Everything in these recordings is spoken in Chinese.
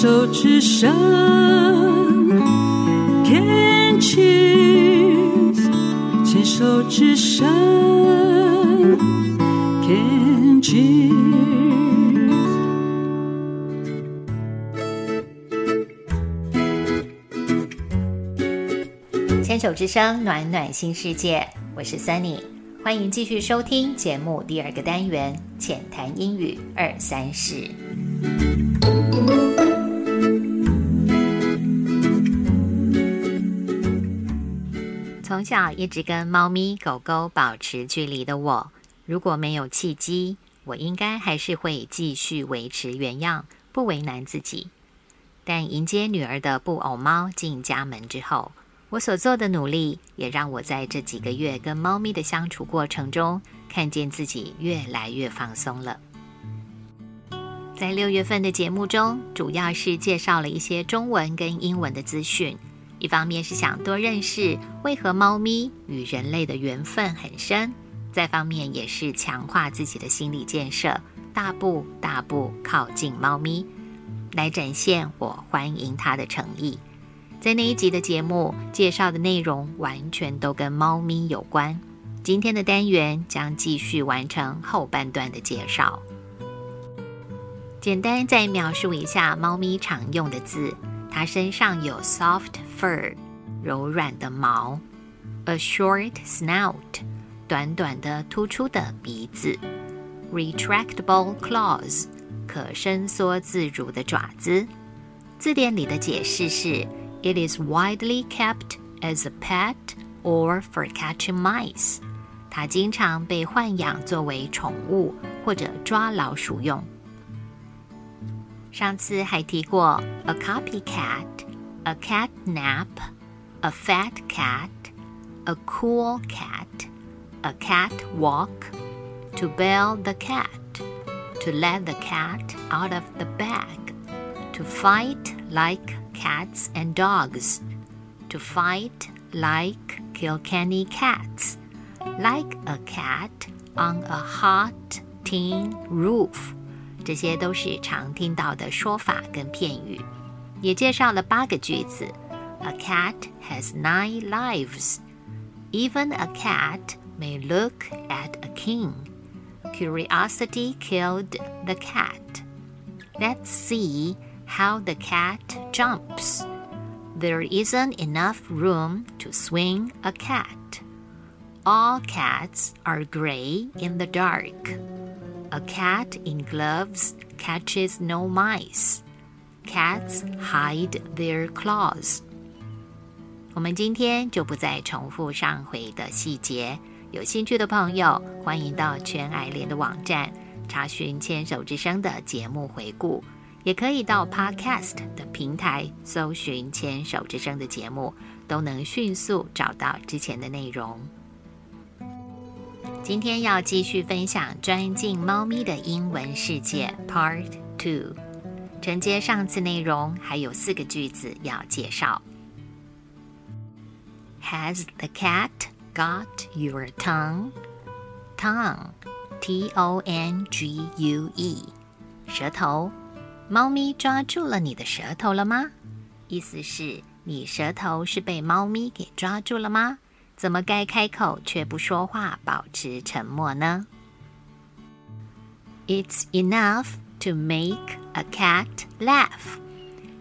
手之声，Can cheers，牵手之声，Can cheers。牵手之声，暖暖新世界，我是 Sunny，欢迎继续收听节目第二个单元浅谈英语二三事。从小一直跟猫咪、狗狗保持距离的我，如果没有契机，我应该还是会继续维持原样，不为难自己。但迎接女儿的布偶猫进家门之后，我所做的努力，也让我在这几个月跟猫咪的相处过程中，看见自己越来越放松了。在六月份的节目中，主要是介绍了一些中文跟英文的资讯，一方面是想多认识为何猫咪与人类的缘分很深，再方面也是强化自己的心理建设，大步大步靠近猫咪，来展现我欢迎它的诚意。在那一集的节目介绍的内容完全都跟猫咪有关。今天的单元将继续完成后半段的介绍。简单再描述一下猫咪常用的字：它身上有 soft fur，柔软的毛；a short snout，短短的突出的鼻子；retractable claws，可伸缩自如的爪子。字典里的解释是。It is widely kept as a pet or for catching mice。它经常被豢养作为宠物或者抓老鼠用。上次还提过 a copycat, a cat nap, a fat cat, a cool cat, a cat walk, to bail the cat, to let the cat out of the bag, to fight like cats and dogs, to fight like Kilkenny cats, like a cat on a hot tin roof。 这些都是常听到的说法跟片语，也介绍了八个句子。A cat has nine lives. Even a cat may look at a king. Curiosity killed the cat. Let's see how the cat jumps. There isn't enough room to swing a cat. All cats are gray in the dark. A cat in gloves catches no mice. Cats hide their claws. 我们今天就不再重复上回的细节。有兴趣的朋友，欢迎到全爱联的网站查询《牵手之声》的节目回顾。也可以到 Podcast 的平台搜寻《牵手之声》的节目，都能迅速找到之前的内容。今天要继续分享《钻进猫咪的英文世界》Part Two，承接上次内容，还有四个句子要介绍。Has the cat got your tongue? Tongue, T-O-N-G-U-E，舌头。猫咪抓住了你的舌头了吗？意思是你舌头是被猫咪给抓住了吗？怎么该开口却不说话，保持沉默呢？It's enough to make a cat laugh。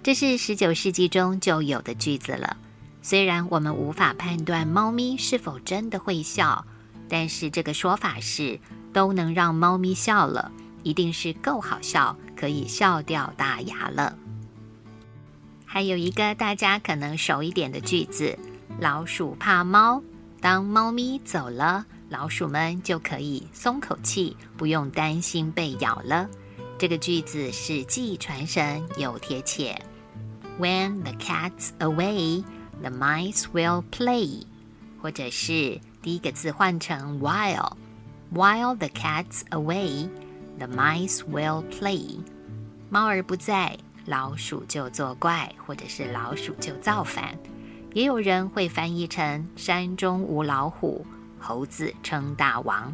这是十九世纪中就有的句子了。虽然我们无法判断猫咪是否真的会笑，但是这个说法是都能让猫咪笑了。一定是够好笑，可以笑掉大牙了。还有一个大家可能熟一点的句子：老鼠怕猫，当猫咪走了，老鼠们就可以松口气，不用担心被咬了。这个句子是既传神又贴切。When the cat's away, the mice will play。或者是第一个字换成 while，while the cat's away。The mice will play。猫儿不在，老鼠就作怪，或者是老鼠就造反。也有人会翻译成“山中无老虎，猴子称大王”，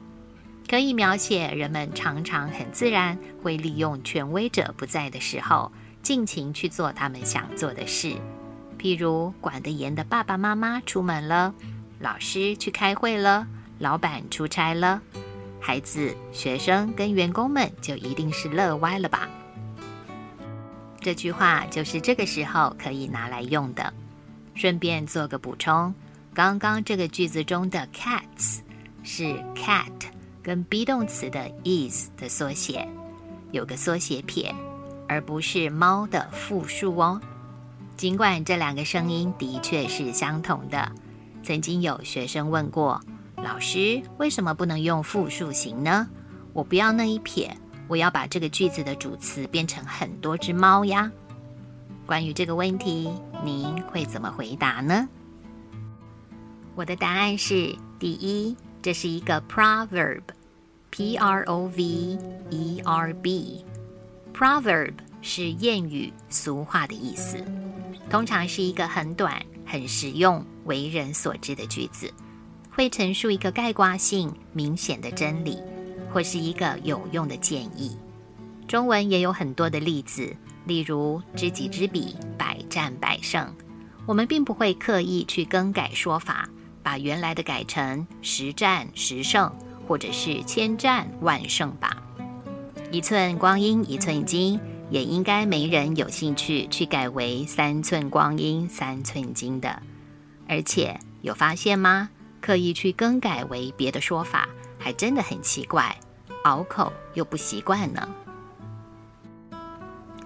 可以描写人们常常很自然会利用权威者不在的时候，尽情去做他们想做的事。譬如管得严的爸爸妈妈出门了，老师去开会了，老板出差了，孩子、学生跟员工们就一定是乐歪了吧？这句话就是这个时候可以拿来用的。顺便做个补充，刚刚这个句子中的 cats 是 cat 跟 be 动词的 is 的缩写，有个缩写撇，而不是猫的复数哦。尽管这两个声音的确是相同的，曾经有学生问过老师，为什么不能用复数型呢？我不要那一撇，我要把这个句子的主词变成很多只猫呀。关于这个问题，您会怎么回答呢？我的答案是：第一，这是一个 proverb，p r o v e r b。proverb 是谚语、俗话的意思，通常是一个很短、很实用、为人所知的句子，会陈述一个概括性明显的真理，或是一个有用的建议。中文也有很多的例子。例如“知己知彼，百战百胜”，我们并不会刻意去更改说法，把原来的改成“十战十胜”或者是“千战万胜”吧。一寸光阴一寸金，也应该没人有兴趣去改为“三寸光阴三寸金”的。而且有发现吗？刻意去更改为别的说法，还真的很奇怪，拗口又不习惯呢。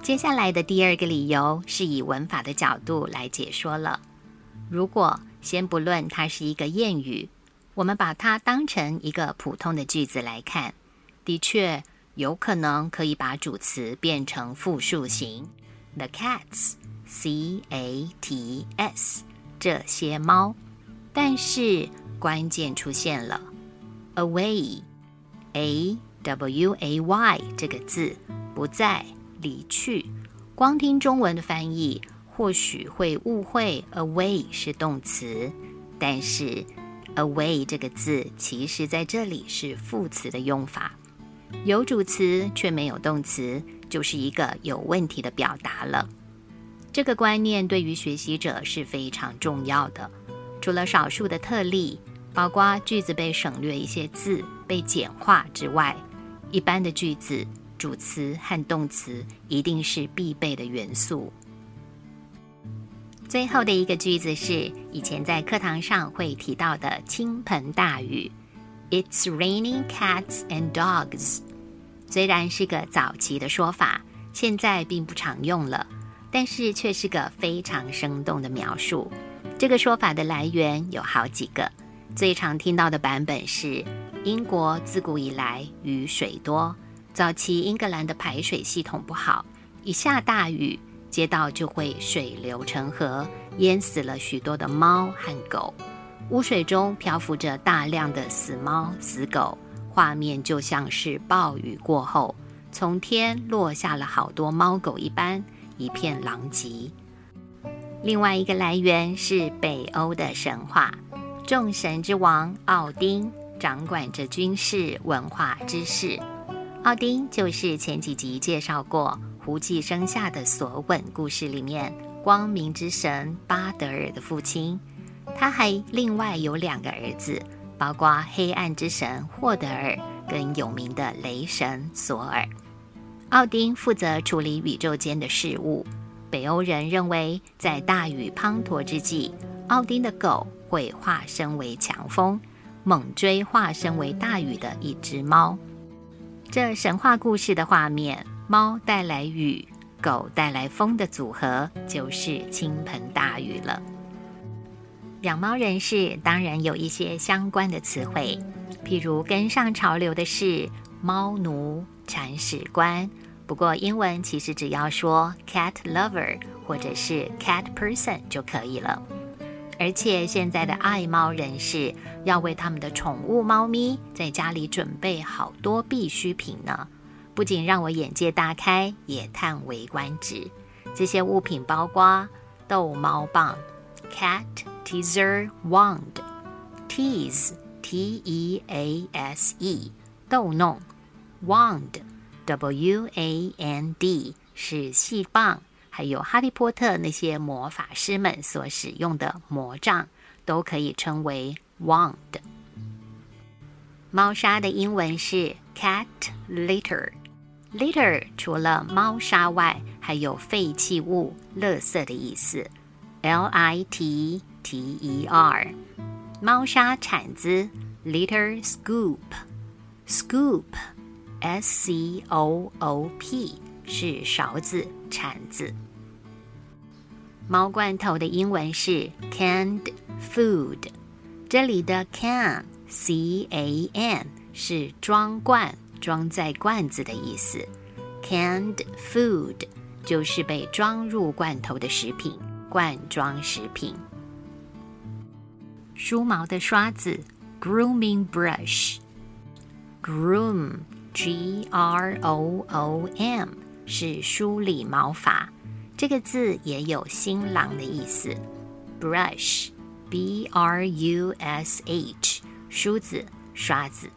接下来的第二个理由是以文法的角度来解说了。如果先不论它是一个谚语，我们把它当成一个普通的句子来看，的确有可能可以把主词变成复数型，the cats，c a t s，这些猫。但是关键出现了，away，a w a y 这个字不在。离去，光听中文的翻译或许会误会 away 是动词，但是 away 这个字其实在这里是副词的用法，有主词却没有动词，就是一个有问题的表达了。这个观念对于学习者是非常重要的。除了少数的特例，包括句子被省略一些字被简化之外，一般的句子。主词和动词一定是必备的元素。最后的一个句子是以前在课堂上会提到的倾盆大雨，It's raining cats and dogs。虽然是个早期的说法，现在并不常用了，但是却是个非常生动的描述。这个说法的来源有好几个，最常听到的版本是英国自古以来雨水多。早期英格兰的排水系统不好，一下大雨，街道就会水流成河，淹死了许多的猫和狗。污水中漂浮着大量的死猫死狗，画面就像是暴雨过后从天落下了好多猫狗一般，一片狼藉。另外一个来源是北欧的神话，众神之王奥丁掌管着军事文化知识。奥丁就是前几集介绍过胡姬生下的索吻故事里面光明之神巴德尔的父亲，他还另外有两个儿子，包括黑暗之神霍德尔跟有名的雷神索尔。奥丁负责处理宇宙间的事物。北欧人认为，在大雨滂沱之际，奥丁的狗会化身为强风，猛追化身为大雨的一只猫。这神话故事的画面，猫带来雨，狗带来风的组合，就是倾盆大雨了。养猫人士当然有一些相关的词汇，譬如跟上潮流的是猫奴、铲屎官。不过英文其实只要说 cat lover 或者是 cat person 就可以了。而且现在的爱猫人士要为他们的宠物猫咪在家里准备好多必需品呢，不仅让我眼界大开，也叹为观止。这些物品包括逗猫棒 （cat teaser wand），tease t e a s e 逗弄，wand w a n d 是细棒，还有哈利波特那些魔法师们所使用的魔杖，都可以称为 wand。猫砂的英文是 cat litter。litter 除了猫砂外，还有废弃物、垃圾的意思。L I T T E R。猫砂铲子 litter scoop，scoop，S C O O P 是勺子、铲子。猫罐头的英文是 canned food，这里的 can C A N 是装罐。装在罐子的意思，canned food 就是被装入罐头的食品，罐装食品。梳毛的刷子，grooming brush，groom，G R O O M 是梳理毛发，这个字也有新郎的意思，brush，B R U S H，梳子，刷子。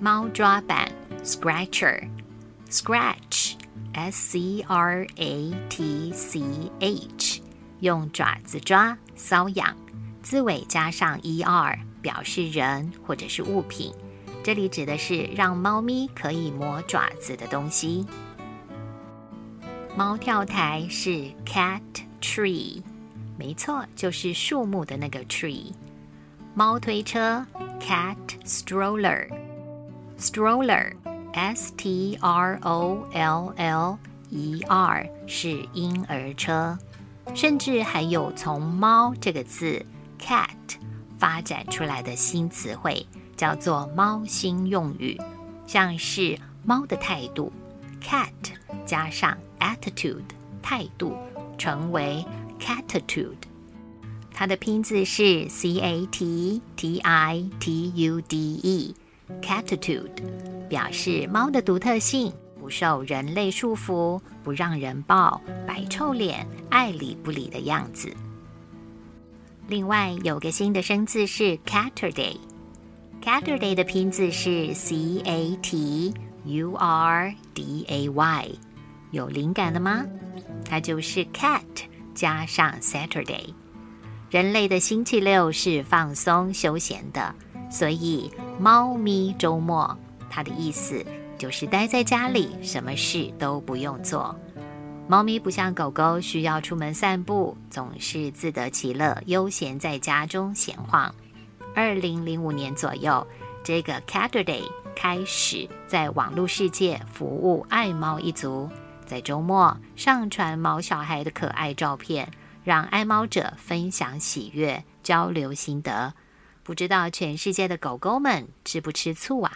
猫抓板，scratcher，scratch，s c r a t c h，用爪子抓，搔痒，字尾加上 e r，表示人或者是物品。这里指的是让猫咪可以磨爪子的东西。猫跳台是 cat tree，没错，就是树木的那个 tree。猫推车 cat stroller。Stroller，S T R O L L E R 是婴儿车，甚至还有从“猫”这个字 “cat” 发展出来的新词汇，叫做“猫新用语”，像是猫的态度，cat 加上 attitude 态度，成为 catitude。它的拼字是 C A T T I T U D E。Catitude 表示猫的独特性，不受人类束缚，不让人抱，摆臭脸，爱理不理的样子。另外有个新的生字是 Catterday，Catterday 的拼字是 C A T U R D A Y，有灵感了吗？它就是 cat 加上 Saturday。人类的星期六是放松休闲的。所以，猫咪周末，它的意思就是待在家里，什么事都不用做。猫咪不像狗狗需要出门散步，总是自得其乐，悠闲在家中闲晃。二零零五年左右，这个 Catterday 开始在网络世界服务爱猫一族，在周末上传毛小孩的可爱照片，让爱猫者分享喜悦，交流心得。不知道全世界的狗狗们吃不吃醋啊？